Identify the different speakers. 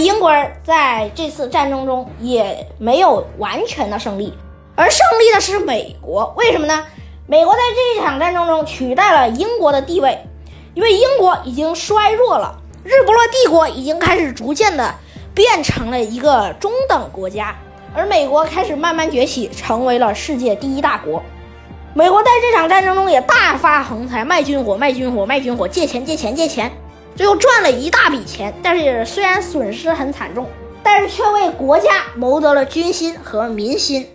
Speaker 1: 英国人在这次战争中也没有完全的胜利，而胜利的是美国。为什么呢？美国在这一场战争中取代了英国的地位，因为英国已经衰弱了，日不落帝国已经开始逐渐的变成了一个中等国家，而美国开始慢慢崛起，成为了世界第一大国。美国在这场战争中也大发横财，卖军火，卖军火，卖军火，借钱，借钱，借钱，最后赚了一大笔钱。但是虽然损失很惨重，但是却为国家谋得了军心和民心。